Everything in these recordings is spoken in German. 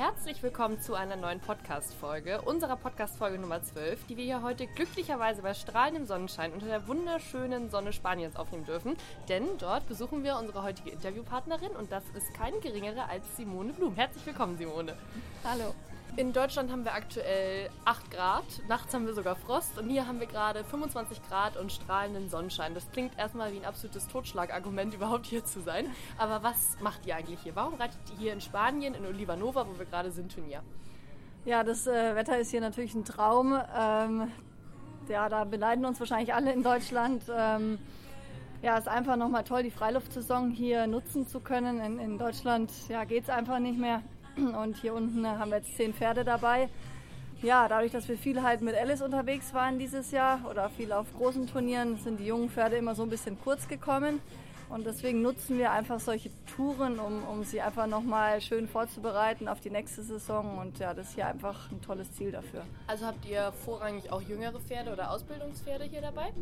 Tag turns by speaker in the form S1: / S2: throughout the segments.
S1: Herzlich willkommen zu einer neuen Podcast-Folge, unserer Podcast-Folge Nummer 12, die wir hier heute glücklicherweise bei strahlendem Sonnenschein unter der wunderschönen Sonne Spaniens aufnehmen dürfen. Denn dort besuchen wir unsere heutige Interviewpartnerin und das ist keine geringere als Simone Blum. Herzlich willkommen, Simone.
S2: Hallo.
S1: In Deutschland haben wir aktuell 8 Grad, nachts haben wir sogar Frost und hier haben wir gerade 25 Grad und strahlenden Sonnenschein. Das klingt erstmal wie ein absolutes Totschlagargument, überhaupt hier zu sein. Aber was macht ihr eigentlich hier? Warum reitet ihr hier in Spanien, in Olivanova, wo wir gerade sind, Turnier?
S2: Ja, das äh, Wetter ist hier natürlich ein Traum. Ähm, ja, da beneiden uns wahrscheinlich alle in Deutschland. Ähm, ja, ist einfach nochmal toll, die Freiluftsaison hier nutzen zu können. In, in Deutschland ja, geht es einfach nicht mehr. Und hier unten haben wir jetzt zehn Pferde dabei. Ja, dadurch, dass wir viel halt mit Alice unterwegs waren dieses Jahr oder viel auf großen Turnieren, sind die jungen Pferde immer so ein bisschen kurz gekommen. Und deswegen nutzen wir einfach solche Touren, um, um sie einfach nochmal schön vorzubereiten auf die nächste Saison. Und ja, das ist hier einfach ein tolles Ziel dafür.
S1: Also habt ihr vorrangig auch jüngere Pferde oder Ausbildungspferde hier dabei?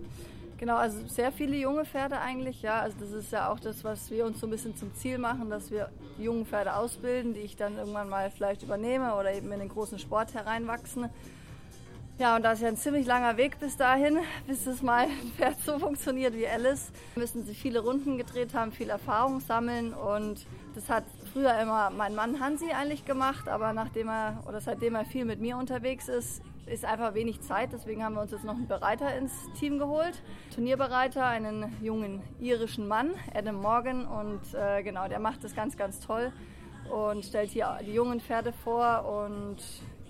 S2: Genau, also sehr viele junge Pferde eigentlich, ja. Also das ist ja auch das, was wir uns so ein bisschen zum Ziel machen, dass wir junge Pferde ausbilden, die ich dann irgendwann mal vielleicht übernehme oder eben in den großen Sport hereinwachsen. Ja, und da ist ja ein ziemlich langer Weg bis dahin, bis es mal so funktioniert wie Alice. Müssen sie viele Runden gedreht haben, viel Erfahrung sammeln und das hat früher immer mein Mann Hansi eigentlich gemacht, aber nachdem er oder seitdem er viel mit mir unterwegs ist, ist einfach wenig Zeit. Deswegen haben wir uns jetzt noch einen Bereiter ins Team geholt. Turnierbereiter, einen jungen irischen Mann, Adam Morgan. Und äh, genau, der macht das ganz, ganz toll und stellt hier die jungen Pferde vor und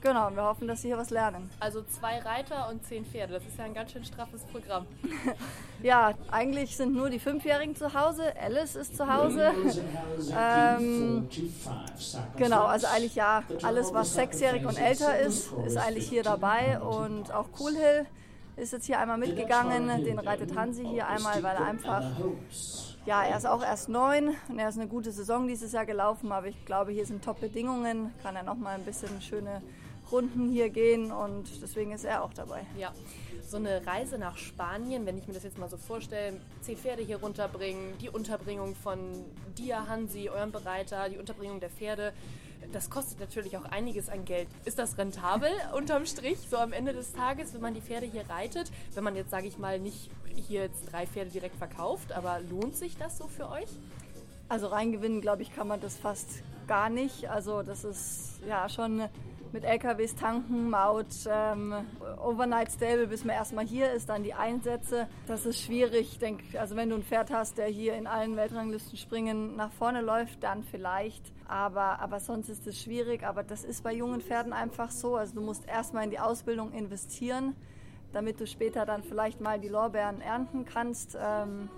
S2: Genau, wir hoffen, dass sie hier was lernen.
S1: Also zwei Reiter und zehn Pferde, das ist ja ein ganz schön straffes Programm.
S2: ja, eigentlich sind nur die Fünfjährigen zu Hause, Alice ist zu Hause. ähm, genau, also eigentlich ja, alles was sechsjährig und älter ist, ist eigentlich hier dabei und auch Cool Hill ist jetzt hier einmal mitgegangen, den reitet Hansi hier einmal, weil er einfach ja, er ist auch erst neun und er ist eine gute Saison dieses Jahr gelaufen, aber ich glaube, hier sind Top-Bedingungen, kann er noch mal ein bisschen schöne Runden hier gehen und deswegen ist er auch dabei.
S1: Ja, so eine Reise nach Spanien, wenn ich mir das jetzt mal so vorstelle, zehn Pferde hier runterbringen, die Unterbringung von dir, Hansi, eurem Bereiter, die Unterbringung der Pferde, das kostet natürlich auch einiges an Geld. Ist das rentabel unterm Strich, so am Ende des Tages, wenn man die Pferde hier reitet? Wenn man jetzt, sage ich mal, nicht hier jetzt drei Pferde direkt verkauft, aber lohnt sich das so für euch?
S2: Also reingewinnen, glaube ich, kann man das fast gar nicht. Also das ist ja schon mit LKWs tanken, Maut, ähm, Overnight Stable, bis man erstmal hier ist, dann die Einsätze. Das ist schwierig. Ich also wenn du ein Pferd hast, der hier in allen Weltranglisten springen nach vorne läuft, dann vielleicht. Aber, aber sonst ist es schwierig. Aber das ist bei jungen Pferden einfach so. Also du musst erstmal in die Ausbildung investieren, damit du später dann vielleicht mal die Lorbeeren ernten kannst. Ähm,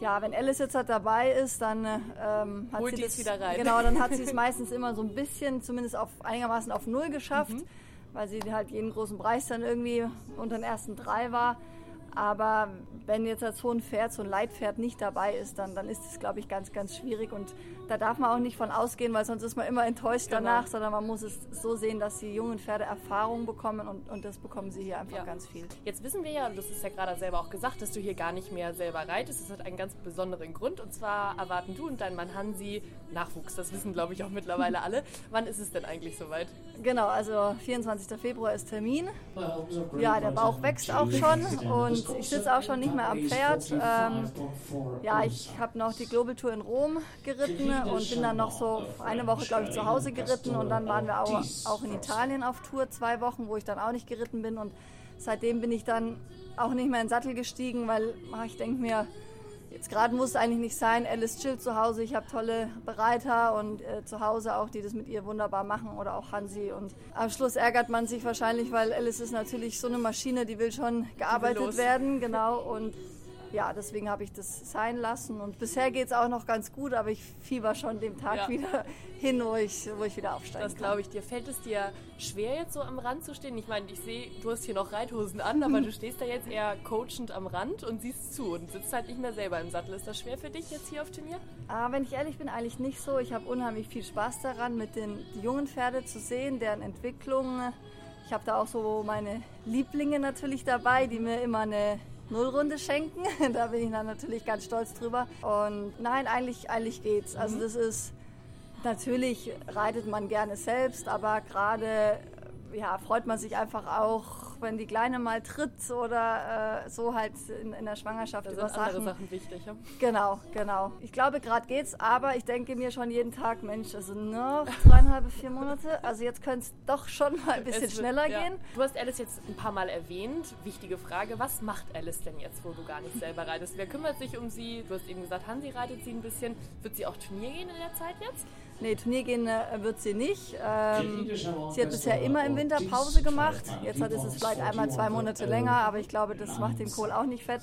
S2: ja, wenn Alice jetzt halt dabei ist, dann ähm, hat
S1: Holt
S2: sie
S1: das wieder rein.
S2: Genau, dann hat sie es meistens immer so ein bisschen, zumindest auf einigermaßen auf null geschafft, mhm. weil sie halt jeden großen Preis dann irgendwie unter den ersten drei war. Aber wenn jetzt als so ein Pferd, so ein Leitpferd nicht dabei ist, dann, dann ist es, glaube ich, ganz, ganz schwierig. Und da darf man auch nicht von ausgehen, weil sonst ist man immer enttäuscht genau. danach, sondern man muss es so sehen, dass die jungen Pferde Erfahrung bekommen und, und das bekommen sie hier einfach ja. ganz viel.
S1: Jetzt wissen wir ja, und das ist ja gerade selber auch gesagt, dass du hier gar nicht mehr selber reitest. Das hat einen ganz besonderen Grund und zwar erwarten du und dein Mann Hansi Nachwuchs. Das wissen, glaube ich, auch mittlerweile alle. Wann ist es denn eigentlich soweit?
S2: Genau, also 24. Februar ist Termin. Ja, der Bauch wächst auch schon und ich sitze auch schon nicht mehr am Pferd. Ähm, ja, ich habe noch die Global Tour in Rom geritten und bin dann noch so eine Woche, glaube ich, zu Hause geritten und dann waren wir auch, auch in Italien auf Tour zwei Wochen, wo ich dann auch nicht geritten bin und seitdem bin ich dann auch nicht mehr in den Sattel gestiegen, weil ah, ich denke mir, jetzt gerade muss es eigentlich nicht sein. Alice chillt zu Hause, ich habe tolle Bereiter und äh, zu Hause auch, die das mit ihr wunderbar machen oder auch Hansi. Und am Schluss ärgert man sich wahrscheinlich, weil Alice ist natürlich so eine Maschine, die will schon gearbeitet werden, genau. Und ja, deswegen habe ich das sein lassen. Und bisher geht es auch noch ganz gut, aber ich fieber schon dem Tag ja. wieder hin, wo ich, wo ich wieder aufsteige.
S1: Das glaube ich dir. Fällt es dir schwer, jetzt so am Rand zu stehen? Ich meine, ich sehe, du hast hier noch Reithosen an, aber du stehst da jetzt eher coachend am Rand und siehst zu und sitzt halt nicht mehr selber im Sattel. Ist das schwer für dich jetzt hier auf Turnier?
S2: Ah, wenn ich ehrlich bin, eigentlich nicht so. Ich habe unheimlich viel Spaß daran, mit den jungen Pferden zu sehen, deren Entwicklung. Ich habe da auch so meine Lieblinge natürlich dabei, die mir immer eine Nullrunde schenken. da bin ich dann natürlich ganz stolz drüber. Und nein, eigentlich, eigentlich geht's. Also mhm. das ist, natürlich reitet man gerne selbst, aber gerade ja, freut man sich einfach auch wenn die Kleine mal tritt oder äh, so halt in, in, der Schwangerschaft
S1: da
S2: über
S1: sind Sachen. andere Sachen wichtig. Ja?
S2: Genau, genau. Ich glaube, gerade geht's, aber ich denke mir schon jeden Tag, Mensch, also noch dreieinhalb, vier Monate. Also jetzt könnte es doch schon mal ein bisschen wird, schneller ja. gehen.
S1: Du hast Alice jetzt ein paar Mal erwähnt. Wichtige Frage, was macht Alice denn jetzt, wo du gar nicht selber reitest? Wer kümmert sich um sie? Du hast eben gesagt, Hansi reitet sie ein bisschen. Wird sie auch Turnier gehen in der Zeit jetzt?
S2: Nee, Turnier gehen äh, wird sie nicht. Ähm, sie hat bisher immer im Winter Pause gemacht. Jetzt hat es vielleicht einmal zwei Monate länger, aber ich glaube, das macht den Kohl auch nicht fett.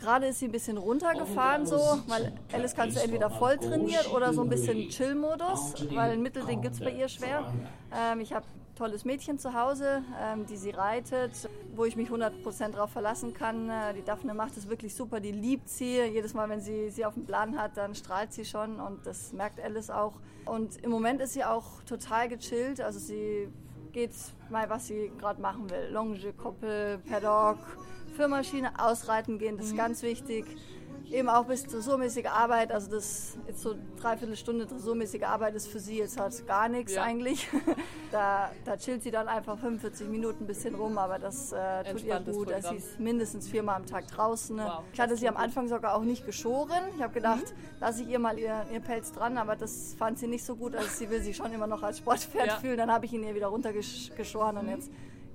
S2: Gerade ist sie ein bisschen runtergefahren so, weil Alice kannst du entweder voll trainiert oder so ein bisschen Chill-Modus, weil ein Mittelding gibt es bei ihr schwer. Ähm, ich habe tolles Mädchen zu Hause, ähm, die sie reitet, wo ich mich 100% darauf verlassen kann. Äh, die Daphne macht es wirklich super, die liebt sie. Jedes Mal, wenn sie sie auf dem Plan hat, dann strahlt sie schon und das merkt Alice auch. Und im Moment ist sie auch total gechillt, also sie geht mal, was sie gerade machen will. Longe, Koppel, Paddock, Führmaschine, ausreiten gehen, das ist mhm. ganz wichtig eben auch bis dressurmäßige Arbeit, also das jetzt so dreiviertel Stunde dressurmäßige Arbeit ist für sie jetzt halt gar nichts ja. eigentlich. da, da chillt sie dann einfach 45 Minuten ein bisschen rum, aber das äh, tut ihr gut. Also sie ist mindestens viermal am Tag draußen. Wow, ich hatte sie am Anfang sogar auch nicht geschoren. Ich habe gedacht, mhm. lasse ich ihr mal ihr, ihr, Pelz dran, aber das fand sie nicht so gut. Also sie will sich schon immer noch als Sportpferd ja. fühlen. Dann habe ich ihn ihr wieder runtergeschoren mhm. und jetzt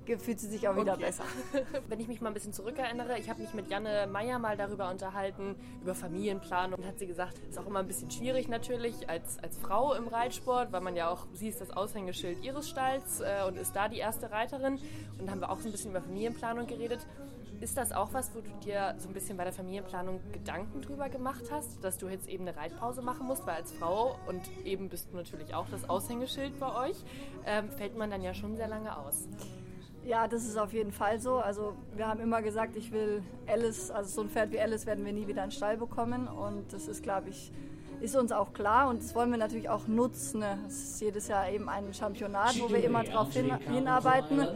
S2: fühlt sie sich auch wieder okay. besser.
S1: Wenn ich mich mal ein bisschen zurückerinnere, ich habe mich mit Janne Meyer mal darüber unterhalten, über Familienplanung. Und hat sie gesagt, ist auch immer ein bisschen schwierig natürlich als, als Frau im Reitsport, weil man ja auch, sie ist das Aushängeschild ihres Stalls äh, und ist da die erste Reiterin. Und dann haben wir auch so ein bisschen über Familienplanung geredet. Ist das auch was, wo du dir so ein bisschen bei der Familienplanung Gedanken drüber gemacht hast, dass du jetzt eben eine Reitpause machen musst, weil als Frau und eben bist du natürlich auch das Aushängeschild bei euch, ähm, fällt man dann ja schon sehr lange aus.
S2: Ja, das ist auf jeden Fall so. Also wir haben immer gesagt, ich will Alice, also so ein Pferd wie Alice werden wir nie wieder in den Stall bekommen. Und das ist, glaube ich, ist uns auch klar und das wollen wir natürlich auch nutzen. Es ist jedes Jahr eben ein Championat, wo wir immer darauf hin, hinarbeiten.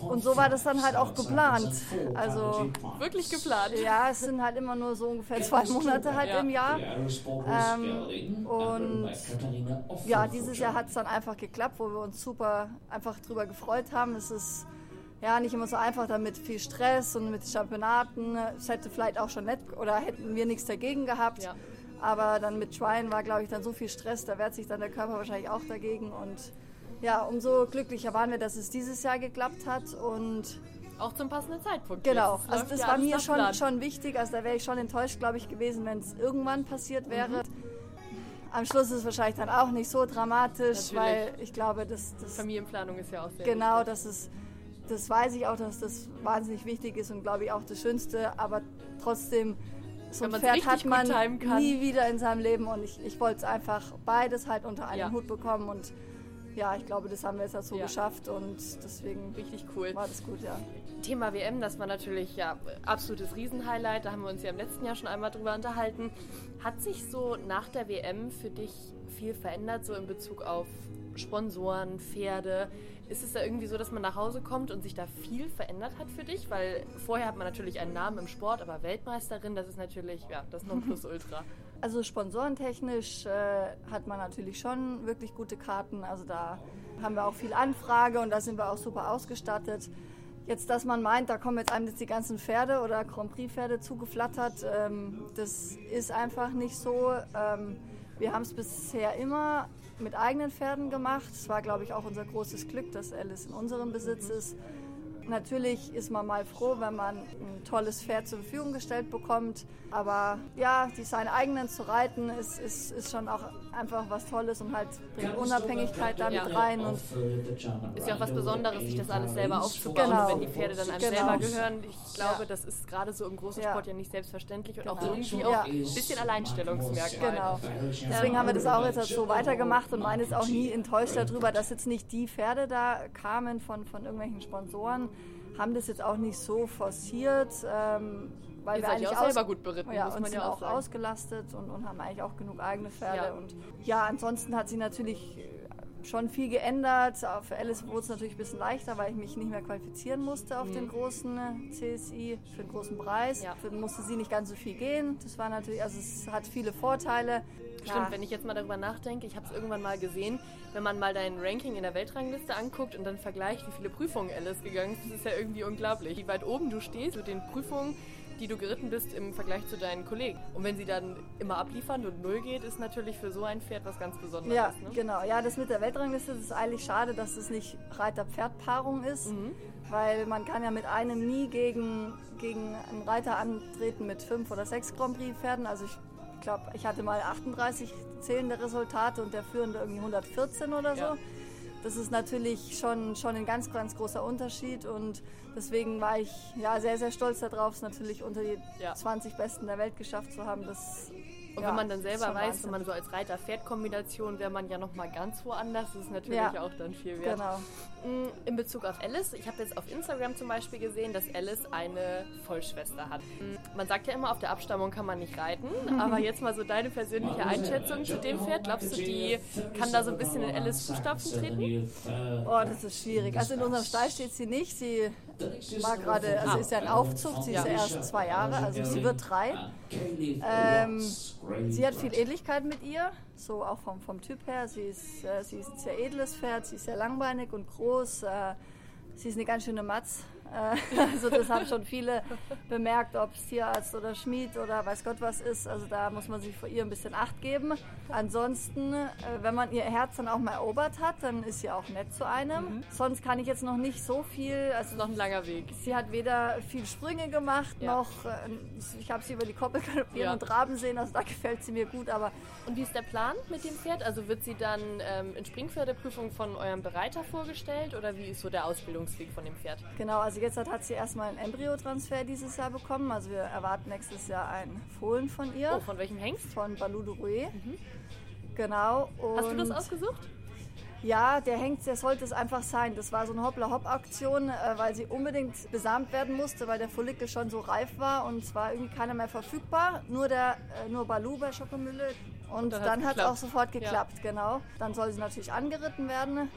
S2: Und so war das dann halt auch geplant. Also
S1: wirklich geplant.
S2: Ja, es sind halt immer nur so ungefähr zwei Monate halt ja. im Jahr. Ähm, und ja, dieses Jahr hat es dann einfach geklappt, wo wir uns super einfach drüber gefreut haben. Es ist ja, nicht immer so einfach, damit viel Stress und mit Championaten. Es hätte vielleicht auch schon nett oder hätten wir nichts dagegen gehabt. Ja. Aber dann mit Tryen war, glaube ich, dann so viel Stress, da wehrt sich dann der Körper wahrscheinlich auch dagegen. Und ja, umso glücklicher waren wir, dass es dieses Jahr geklappt hat und
S1: auch zum passenden Zeitpunkt.
S2: Genau, also das ja war mir schon, schon wichtig. Also da wäre ich schon enttäuscht, glaube ich, gewesen, wenn es irgendwann passiert wäre. Mhm. Am Schluss ist es wahrscheinlich dann auch nicht so dramatisch, Natürlich. weil ich glaube, dass das
S1: Familienplanung ist ja auch sehr
S2: genau, wichtig. das ist das weiß ich auch, dass das wahnsinnig wichtig ist und glaube ich auch das Schönste, aber trotzdem so ein Pferd hat man nie wieder in seinem Leben und ich, ich wollte es einfach beides halt unter einen ja. Hut bekommen und ja, ich glaube, das haben wir jetzt dazu ja. geschafft und deswegen
S1: richtig cool.
S2: war das gut, ja.
S1: Thema WM, das war natürlich ja absolutes Riesenhighlight, da haben wir uns ja im letzten Jahr schon einmal drüber unterhalten. Hat sich so nach der WM für dich viel verändert, so in Bezug auf Sponsoren, Pferde? Ist es da irgendwie so, dass man nach Hause kommt und sich da viel verändert hat für dich? Weil vorher hat man natürlich einen Namen im Sport, aber Weltmeisterin, das ist natürlich ja, das Nonplusultra.
S2: Also sponsorentechnisch äh, hat man natürlich schon wirklich gute Karten. Also da haben wir auch viel Anfrage und da sind wir auch super ausgestattet. Jetzt, dass man meint, da kommen jetzt einem jetzt die ganzen Pferde oder Grand Prix-Pferde zugeflattert, ähm, das ist einfach nicht so. Ähm, wir haben es bisher immer mit eigenen Pferden gemacht. Es war, glaube ich, auch unser großes Glück, dass Alice in unserem Besitz ist. Natürlich ist man mal froh, wenn man ein tolles Pferd zur Verfügung gestellt bekommt. Aber ja, die seinen eigenen zu reiten, ist, ist, ist schon auch einfach was Tolles und halt bringt Unabhängigkeit da mit rein. Und
S1: ist ja auch was Besonderes, sich das alles selber aufzubauen, genau. wenn die Pferde dann einem genau. selber gehören. Ich glaube, ja. das ist gerade so im großen Sport ja nicht selbstverständlich und genau. auch irgendwie auch ein bisschen Alleinstellungsmerkmal.
S2: Genau. Deswegen haben wir das auch jetzt so weitergemacht und meine ist auch nie enttäuscht darüber, dass jetzt nicht die Pferde da kamen von, von irgendwelchen Sponsoren, haben das jetzt auch nicht so forciert. Ähm, weil
S1: Ihr
S2: wir eigentlich
S1: auch selber gut beritten,
S2: ja, muss man ja auch, auch ausgelastet und, und, haben eigentlich auch genug eigene Pferde. Ja. Und ja, ansonsten hat sie natürlich schon viel geändert. Für Alice wurde es natürlich ein bisschen leichter, weil ich mich nicht mehr qualifizieren musste auf mhm. den großen äh, CSI für den großen Preis. Ja. Für musste sie nicht ganz so viel gehen. Das war natürlich, also es hat viele Vorteile.
S1: Stimmt, wenn ich jetzt mal darüber nachdenke, ich habe es irgendwann mal gesehen, wenn man mal dein Ranking in der Weltrangliste anguckt und dann vergleicht, wie viele Prüfungen Alice gegangen ist, das ist ja irgendwie unglaublich. Wie weit oben du stehst mit den Prüfungen, die du geritten bist im Vergleich zu deinen Kollegen. Und wenn sie dann immer abliefern und null geht, ist natürlich für so ein Pferd was ganz Besonderes.
S2: Ja,
S1: ne?
S2: genau. Ja, das mit der Weltrangliste ist eigentlich schade, dass es nicht Reiter-Pferd-Paarung ist, mhm. weil man kann ja mit einem nie gegen, gegen einen Reiter antreten mit fünf oder sechs Grand Prix-Pferden. Also ich glaube, ich hatte mal 38 zählende Resultate und der führende irgendwie 114 oder so. Ja. Das ist natürlich schon, schon ein ganz, ganz großer Unterschied und deswegen war ich ja sehr, sehr stolz darauf, es natürlich unter die ja. 20 Besten der Welt geschafft zu haben. Das
S1: und ja, wenn man dann selber weiß, wenn man so als Reiter-Pferd-Kombination wäre man ja nochmal ganz woanders, das ist natürlich ja, auch dann viel wert. Genau. In Bezug auf Alice, ich habe jetzt auf Instagram zum Beispiel gesehen, dass Alice eine Vollschwester hat. Man sagt ja immer, auf der Abstammung kann man nicht reiten, aber jetzt mal so deine persönliche Einschätzung zu dem Pferd. Glaubst du, die kann da so ein bisschen in Alice Fußstapfen treten?
S2: Oh, das ist schwierig. Also in unserem Stall steht sie nicht. Sie war gerade, also ist ja ein Aufzug, sie ist ja erst zwei Jahre, also sie wird drei. Ähm, sie hat viel Ähnlichkeit mit ihr, so auch vom, vom Typ her. Sie ist, äh, sie ist ein sehr edles Pferd, sie ist sehr langbeinig und groß. Äh, sie ist eine ganz schöne Matz. Äh, also das haben schon viele bemerkt, ob es Tierarzt oder Schmied oder weiß Gott was ist. Also da muss man sich vor ihr ein bisschen Acht geben. Ansonsten, äh, wenn man ihr Herz dann auch mal erobert hat, dann ist sie auch nett zu einem. Mhm. Sonst kann ich jetzt noch nicht so viel.
S1: Also noch ein langer Weg.
S2: Sie hat weder viel Sprünge gemacht ja. noch. Äh, ich habe sie über die Koppel galoppieren ja. und traben sehen. Also da gefällt sie mir gut. Aber
S1: und wie ist der Plan mit dem Pferd? Also wird sie dann ähm, in Springpferdeprüfung von eurem Bereiter vorgestellt oder wie ist so der Ausbildungsweg von dem Pferd?
S2: Genau, also jetzt hat, hat sie erstmal einen Embryotransfer dieses Jahr bekommen. Also wir erwarten nächstes Jahr einen Fohlen von ihr.
S1: Oh, von welchem Hengst?
S2: Von Balou de Rouet. Mhm. Genau.
S1: Hast du das ausgesucht?
S2: Ja, der Hengst, der sollte es einfach sein. Das war so eine Hoppla-Hopp-Aktion, äh, weil sie unbedingt besamt werden musste, weil der Follikel schon so reif war und es war irgendwie keiner mehr verfügbar. Nur der, äh, nur Balou bei Schokomülle. Und, und dann hat es auch sofort geklappt, ja. genau. Dann soll sie natürlich angeritten werden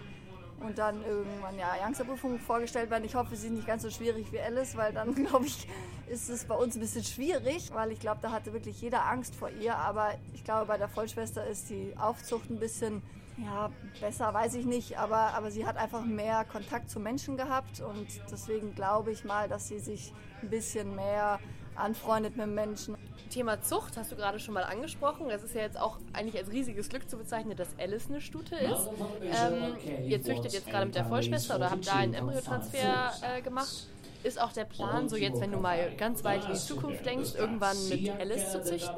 S2: und dann irgendwann ja Youngsterprüfung vorgestellt werden. Ich hoffe, sie ist nicht ganz so schwierig wie Alice, weil dann glaube ich, ist es bei uns ein bisschen schwierig, weil ich glaube, da hatte wirklich jeder Angst vor ihr. Aber ich glaube, bei der Vollschwester ist die Aufzucht ein bisschen ja, besser weiß ich nicht, aber, aber sie hat einfach mehr Kontakt zu Menschen gehabt und deswegen glaube ich mal, dass sie sich ein bisschen mehr anfreundet mit Menschen.
S1: Thema Zucht hast du gerade schon mal angesprochen. Es ist ja jetzt auch eigentlich als riesiges Glück zu bezeichnen, dass Alice eine Stute ist. Ähm, ihr züchtet jetzt gerade mit der Vollschwester oder habt da einen Embryotransfer äh, gemacht. Ist auch der Plan, so jetzt, wenn du mal ganz weit in die Zukunft denkst, irgendwann mit Alice zu züchten?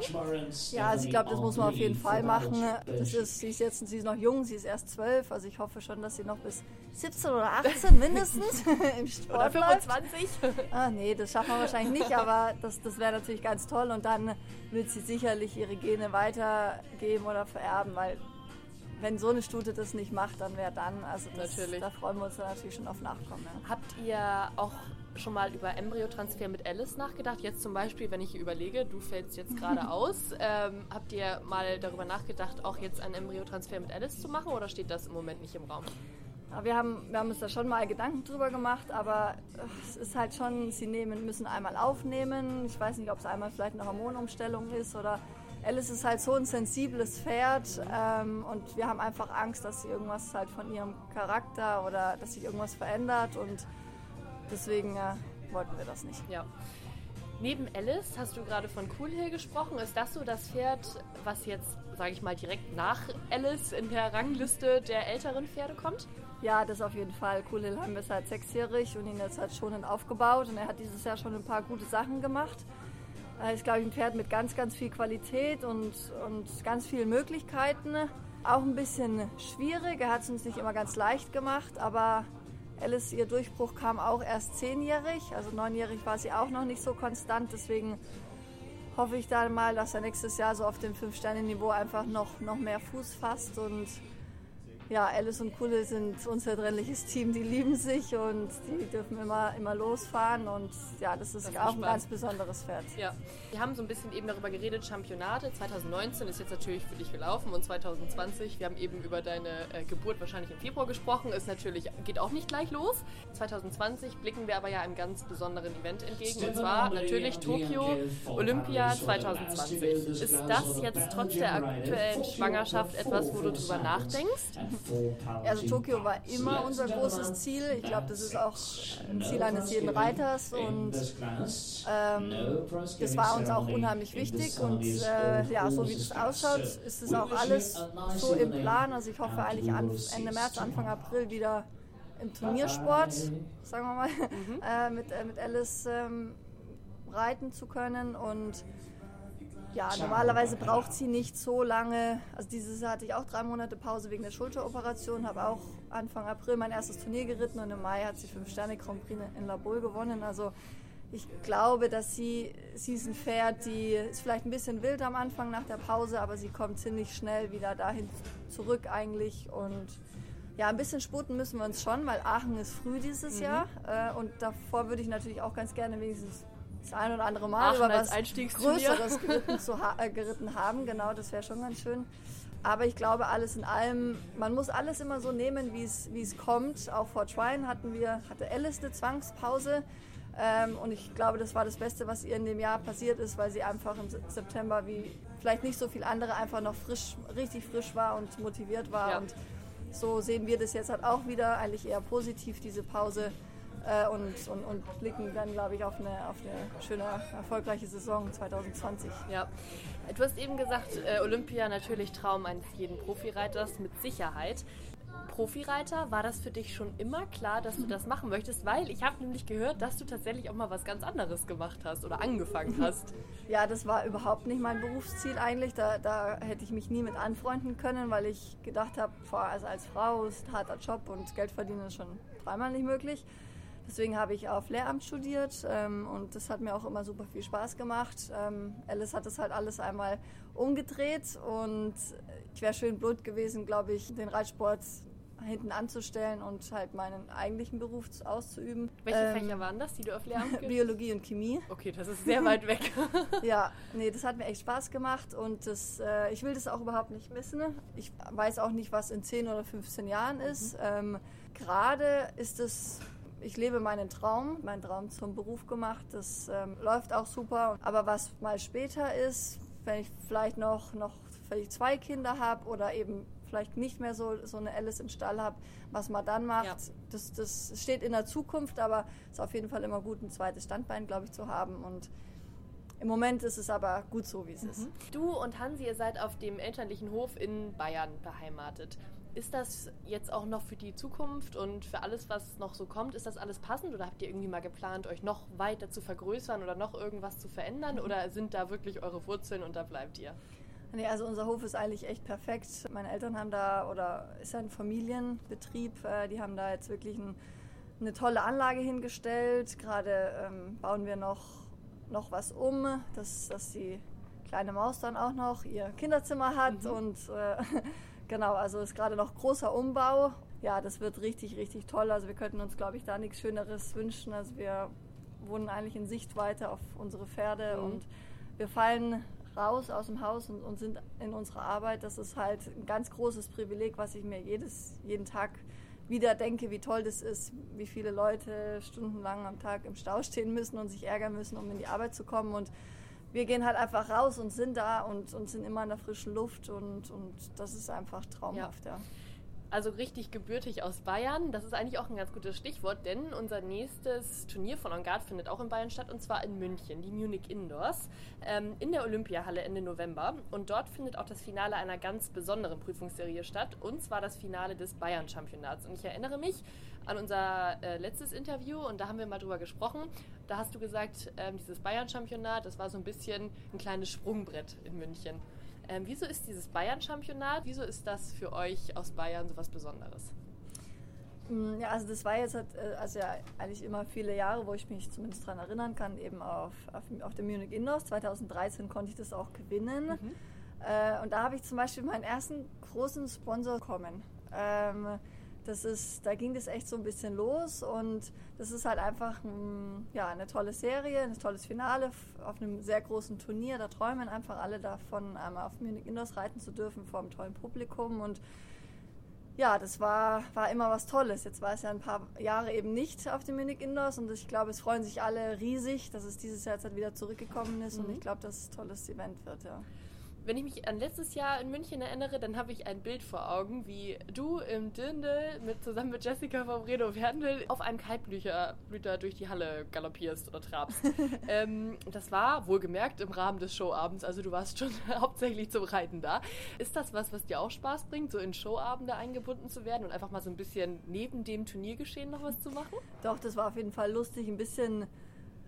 S2: Ja, also ich glaube, das muss man auf jeden Fall machen. Das ist, sie ist jetzt sie ist noch jung, sie ist erst zwölf, also ich hoffe schon, dass sie noch bis 17 oder 18 mindestens im Sport
S1: Oder 25?
S2: Ah, nee, das schaffen wir wahrscheinlich nicht, aber das, das wäre natürlich ganz toll und dann wird sie sicherlich ihre Gene weitergeben oder vererben, weil wenn so eine Stute das nicht macht, dann wäre dann, also das, da freuen wir uns dann natürlich schon auf Nachkommen. Ja.
S1: Habt ihr auch schon mal über Embryotransfer mit Alice nachgedacht? Jetzt zum Beispiel, wenn ich überlege, du fällst jetzt gerade aus, ähm, habt ihr mal darüber nachgedacht, auch jetzt einen Embryotransfer mit Alice zu machen oder steht das im Moment nicht im Raum?
S2: Ja, wir, haben, wir haben uns da schon mal Gedanken drüber gemacht, aber es ist halt schon, sie nehmen, müssen einmal aufnehmen. Ich weiß nicht, ob es einmal vielleicht eine Hormonumstellung ist oder Alice ist halt so ein sensibles Pferd ähm, und wir haben einfach Angst, dass sie irgendwas halt von ihrem Charakter oder dass sich irgendwas verändert und deswegen äh, wollten wir das nicht.
S1: Ja. Neben Alice hast du gerade von Coolhill gesprochen. Ist das so das Pferd, was jetzt, sage ich mal, direkt nach Alice in der Rangliste der älteren Pferde kommt?
S2: Ja, das auf jeden Fall. Coolhill haben wir seit sechsjährig und ihn jetzt halt schon aufgebaut und er hat dieses Jahr schon ein paar gute Sachen gemacht. Er ist, glaube ich, ein Pferd mit ganz, ganz viel Qualität und, und ganz vielen Möglichkeiten. Auch ein bisschen schwierig. Er hat es uns nicht immer ganz leicht gemacht, aber Alice, ihr Durchbruch kam auch erst zehnjährig. Also neunjährig war sie auch noch nicht so konstant. Deswegen hoffe ich da mal, dass er nächstes Jahr so auf dem Fünf-Sterne-Niveau einfach noch, noch mehr Fuß fasst und ja, Alice und Kulle sind unzertrennliches Team. Die lieben sich und die dürfen immer, immer losfahren. Und ja, das ist das auch ein ganz besonderes Pferd.
S1: Ja, wir haben so ein bisschen eben darüber geredet, Championate. 2019 ist jetzt natürlich für dich gelaufen und 2020, wir haben eben über deine äh, Geburt wahrscheinlich im Februar gesprochen, ist natürlich, geht auch nicht gleich los. 2020 blicken wir aber ja einem ganz besonderen Event entgegen und zwar natürlich Tokio Olympia 2020. Ist das jetzt trotz der aktuellen Schwangerschaft etwas, wo du drüber nachdenkst?
S2: Also Tokio war immer unser großes Ziel. Ich glaube, das ist auch ein Ziel eines jeden Reiters und ähm, das war uns auch unheimlich wichtig. Und äh, ja, so wie das ausschaut, ist es auch alles so im Plan. Also ich hoffe eigentlich Ende März, Anfang April wieder im Turniersport, sagen wir mal, mhm. äh, mit, äh, mit Alice ähm, reiten zu können und ja, normalerweise braucht sie nicht so lange. Also dieses Jahr hatte ich auch drei Monate Pause wegen der Schulteroperation, habe auch Anfang April mein erstes Turnier geritten und im Mai hat sie fünf Sterne Grand Prix in La Boule gewonnen. Also ich glaube, dass sie, sie ist ein Pferd, die ist vielleicht ein bisschen wild am Anfang nach der Pause, aber sie kommt ziemlich schnell wieder dahin zurück eigentlich und ja, ein bisschen sputen müssen wir uns schon, weil Aachen ist früh dieses mhm. Jahr äh, und davor würde ich natürlich auch ganz gerne wenigstens das ein oder andere Mal
S1: über was
S2: Größeres geritten, zu ha äh, geritten haben. Genau, das wäre schon ganz schön. Aber ich glaube, alles in allem, man muss alles immer so nehmen, wie es kommt. Auch vor Trine hatten wir, hatte Alice eine Zwangspause. Ähm, und ich glaube, das war das Beste, was ihr in dem Jahr passiert ist, weil sie einfach im September, wie vielleicht nicht so viel andere, einfach noch frisch, richtig frisch war und motiviert war. Ja. Und so sehen wir das jetzt halt auch wieder, eigentlich eher positiv, diese Pause äh, und, und, und, blicken dann, glaube ich, auf eine, auf eine schöne, erfolgreiche Saison 2020.
S1: Ja. Du hast eben gesagt, äh, Olympia natürlich Traum eines jeden Profireiters mit Sicherheit. Profireiter, war das für dich schon immer klar, dass du das machen möchtest? Weil ich habe nämlich gehört, dass du tatsächlich auch mal was ganz anderes gemacht hast oder angefangen hast.
S2: Ja, das war überhaupt nicht mein Berufsziel eigentlich. Da, da hätte ich mich nie mit anfreunden können, weil ich gedacht habe, also als Frau ist ein harter Job und Geld verdienen ist schon dreimal nicht möglich. Deswegen habe ich auf Lehramt studiert ähm, und das hat mir auch immer super viel Spaß gemacht. Ähm, Alice hat das halt alles einmal umgedreht und ich wäre schön blut gewesen, glaube ich, den Reitsport hinten anzustellen und halt meinen eigentlichen Beruf auszuüben.
S1: Welche ähm, Fächer waren das, die du auf Lehramt
S2: Biologie und Chemie.
S1: Okay, das ist sehr weit weg.
S2: ja, nee, das hat mir echt Spaß gemacht und das, äh, ich will das auch überhaupt nicht missen. Ich weiß auch nicht, was in 10 oder 15 Jahren ist. Mhm. Ähm, Gerade ist es ich lebe meinen Traum, meinen Traum zum Beruf gemacht. Das ähm, läuft auch super. Aber was mal später ist, wenn ich vielleicht noch, noch ich zwei Kinder habe oder eben vielleicht nicht mehr so, so eine Alice im Stall habe, was man dann macht, ja. das, das steht in der Zukunft, aber es ist auf jeden Fall immer gut, ein zweites Standbein, glaube ich, zu haben. Und im Moment ist es aber gut so, wie es mhm. ist.
S1: Du und Hansi, ihr seid auf dem elterlichen Hof in Bayern beheimatet. Ist das jetzt auch noch für die Zukunft und für alles, was noch so kommt, ist das alles passend oder habt ihr irgendwie mal geplant, euch noch weiter zu vergrößern oder noch irgendwas zu verändern mhm. oder sind da wirklich eure Wurzeln und da bleibt ihr?
S2: Nee, also unser Hof ist eigentlich echt perfekt. Meine Eltern haben da, oder ist ein Familienbetrieb, äh, die haben da jetzt wirklich ein, eine tolle Anlage hingestellt. Gerade ähm, bauen wir noch, noch was um, dass, dass die kleine Maus dann auch noch ihr Kinderzimmer hat mhm. und äh, Genau, also ist gerade noch großer Umbau. Ja, das wird richtig, richtig toll. Also wir könnten uns, glaube ich, da nichts Schöneres wünschen. Also wir wohnen eigentlich in Sichtweite auf unsere Pferde mhm. und wir fallen raus aus dem Haus und, und, sind in unserer Arbeit. Das ist halt ein ganz großes Privileg, was ich mir jedes, jeden Tag wieder denke, wie toll das ist, wie viele Leute stundenlang am Tag im Stau stehen müssen und sich ärgern müssen, um in die Arbeit zu kommen. Und wir gehen halt einfach raus und sind da und, und sind immer in der frischen Luft und, und das ist einfach traumhaft, ja. ja.
S1: Also richtig gebürtig aus Bayern. Das ist eigentlich auch ein ganz gutes Stichwort, denn unser nächstes Turnier von On Guard findet auch in Bayern statt und zwar in München, die Munich Indoors, ähm, in der Olympiahalle Ende November. Und dort findet auch das Finale einer ganz besonderen Prüfungsserie statt und zwar das Finale des Bayern-Championats. Und ich erinnere mich an unser äh, letztes Interview und da haben wir mal drüber gesprochen. Da hast du gesagt, ähm, dieses Bayern-Championat, das war so ein bisschen ein kleines Sprungbrett in München. Ähm, wieso ist dieses Bayern-Championat, wieso ist das für euch aus Bayern so was Besonderes?
S2: Mm, ja, also das war jetzt halt, äh, also ja eigentlich immer viele Jahre, wo ich mich zumindest daran erinnern kann, eben auf, auf, auf dem Munich Indoors. 2013 konnte ich das auch gewinnen. Mhm. Äh, und da habe ich zum Beispiel meinen ersten großen Sponsor bekommen. Ähm, das ist, da ging das echt so ein bisschen los und das ist halt einfach ein, ja, eine tolle Serie, ein tolles Finale auf einem sehr großen Turnier. Da träumen einfach alle davon, einmal auf Munich Indoors reiten zu dürfen vor einem tollen Publikum und ja, das war, war immer was Tolles. Jetzt war es ja ein paar Jahre eben nicht auf dem Munich Indoors und ich glaube, es freuen sich alle riesig, dass es dieses Jahr jetzt halt wieder zurückgekommen ist mhm. und ich glaube, dass es ein tolles Event wird, ja
S1: wenn ich mich an letztes Jahr in München erinnere, dann habe ich ein Bild vor Augen, wie du im Dirndl mit, zusammen mit Jessica vom Redo Werndl auf einem Kaltblüter durch die Halle galoppierst oder trabst. ähm, das war wohlgemerkt im Rahmen des Showabends, also du warst schon hauptsächlich zum Reiten da. Ist das was, was dir auch Spaß bringt, so in Showabende eingebunden zu werden und einfach mal so ein bisschen neben dem Turniergeschehen noch was zu machen?
S2: Doch, das war auf jeden Fall lustig, ein bisschen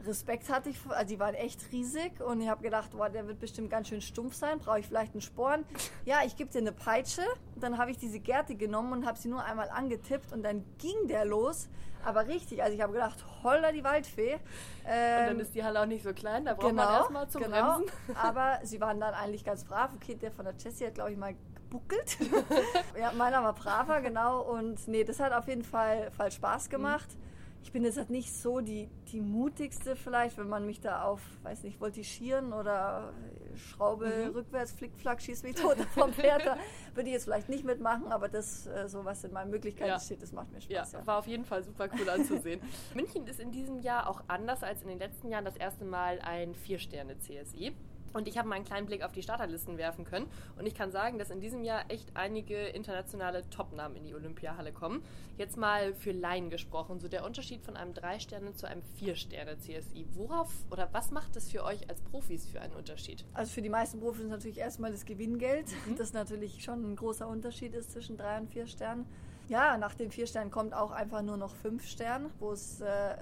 S2: Respekt hatte ich, also die waren echt riesig und ich habe gedacht, boah, der wird bestimmt ganz schön stumpf sein, brauche ich vielleicht einen Sporn. Ja, ich gebe dir eine Peitsche. Dann habe ich diese Gerte genommen und habe sie nur einmal angetippt und dann ging der los. Aber richtig, also ich habe gedacht, holla die Waldfee.
S1: Ähm, und dann ist die Halle auch nicht so klein, da braucht genau, man erstmal zum genau. Bremsen.
S2: Aber sie waren dann eigentlich ganz brav. Okay, der von der Jessie hat, glaube ich, mal gebuckelt. ja, meiner war braver, genau. Und nee, das hat auf jeden Fall, Fall Spaß gemacht. Mhm ich bin jetzt halt nicht so die, die mutigste vielleicht, wenn man mich da auf, weiß nicht, voltigieren oder Schraube mhm. rückwärts, Flickflack, schieß mich tot vom Pferd. Da würde ich jetzt vielleicht nicht mitmachen, aber das, äh, so was in meinen Möglichkeiten ja. steht, das macht mir Spaß.
S1: Ja, ja, war auf jeden Fall super cool anzusehen. München ist in diesem Jahr auch anders als in den letzten Jahren das erste Mal ein Vier-Sterne-CSI. Und ich habe mal einen kleinen Blick auf die Starterlisten werfen können. Und ich kann sagen, dass in diesem Jahr echt einige internationale Topnamen in die Olympiahalle kommen. Jetzt mal für Laien gesprochen, so der Unterschied von einem Drei-Sterne zu einem Vier-Sterne-CSI. Worauf oder was macht das für euch als Profis für einen Unterschied?
S2: Also für die meisten Profis ist natürlich erstmal das Gewinngeld, mhm. das natürlich schon ein großer Unterschied ist zwischen drei und vier Sternen. Ja, nach den vier Sternen kommt auch einfach nur noch fünf Sterne, wo es äh,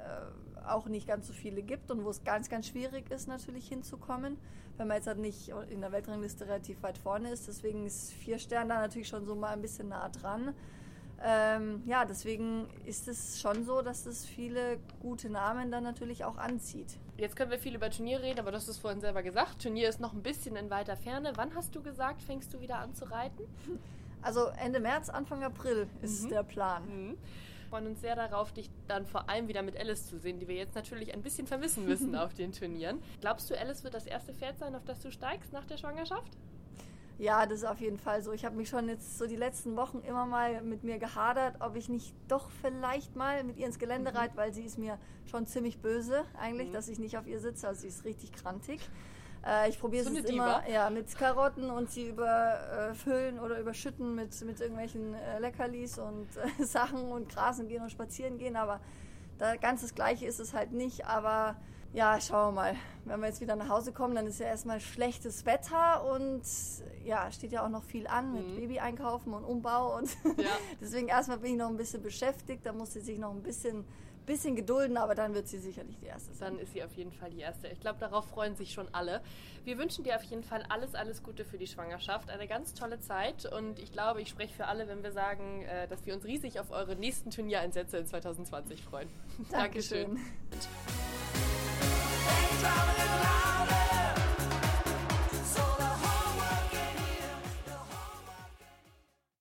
S2: auch nicht ganz so viele gibt und wo es ganz, ganz schwierig ist, natürlich hinzukommen, wenn man jetzt halt nicht in der Weltrangliste relativ weit vorne ist. Deswegen ist vier Sterne da natürlich schon so mal ein bisschen nah dran. Ähm, ja, deswegen ist es schon so, dass es viele gute Namen dann natürlich auch anzieht.
S1: Jetzt können wir viel über Turnier reden, aber du hast es vorhin selber gesagt. Turnier ist noch ein bisschen in weiter Ferne. Wann hast du gesagt, fängst du wieder an zu reiten?
S2: Also Ende März, Anfang April ist mhm. der Plan.
S1: Mhm freuen uns sehr darauf, dich dann vor allem wieder mit Alice zu sehen, die wir jetzt natürlich ein bisschen vermissen müssen auf den Turnieren. Glaubst du, Alice wird das erste Pferd sein, auf das du steigst nach der Schwangerschaft?
S2: Ja, das ist auf jeden Fall so. Ich habe mich schon jetzt so die letzten Wochen immer mal mit mir gehadert, ob ich nicht doch vielleicht mal mit ihr ins Gelände mhm. reite, weil sie ist mir schon ziemlich böse eigentlich, mhm. dass ich nicht auf ihr sitze. Also sie ist richtig krantig. Äh, ich probiere so es immer ja, mit Karotten und sie überfüllen äh, oder überschütten mit, mit irgendwelchen äh, Leckerlis und äh, Sachen und grasen gehen und spazieren gehen. Aber da ganz das Gleiche ist es halt nicht. Aber ja, schauen wir mal. Wenn wir jetzt wieder nach Hause kommen, dann ist ja erstmal schlechtes Wetter und ja, steht ja auch noch viel an mit mhm. Baby einkaufen und Umbau und ja. deswegen erstmal bin ich noch ein bisschen beschäftigt. Da muss sie sich noch ein bisschen bisschen gedulden, aber dann wird sie sicherlich die Erste
S1: sein. Dann ist sie auf jeden Fall die Erste. Ich glaube, darauf freuen sich schon alle. Wir wünschen dir auf jeden Fall alles, alles Gute für die Schwangerschaft. Eine ganz tolle Zeit und ich glaube, ich spreche für alle, wenn wir sagen, äh, dass wir uns riesig auf eure nächsten Turniereinsätze in 2020 freuen.
S2: Dankeschön. Dankeschön.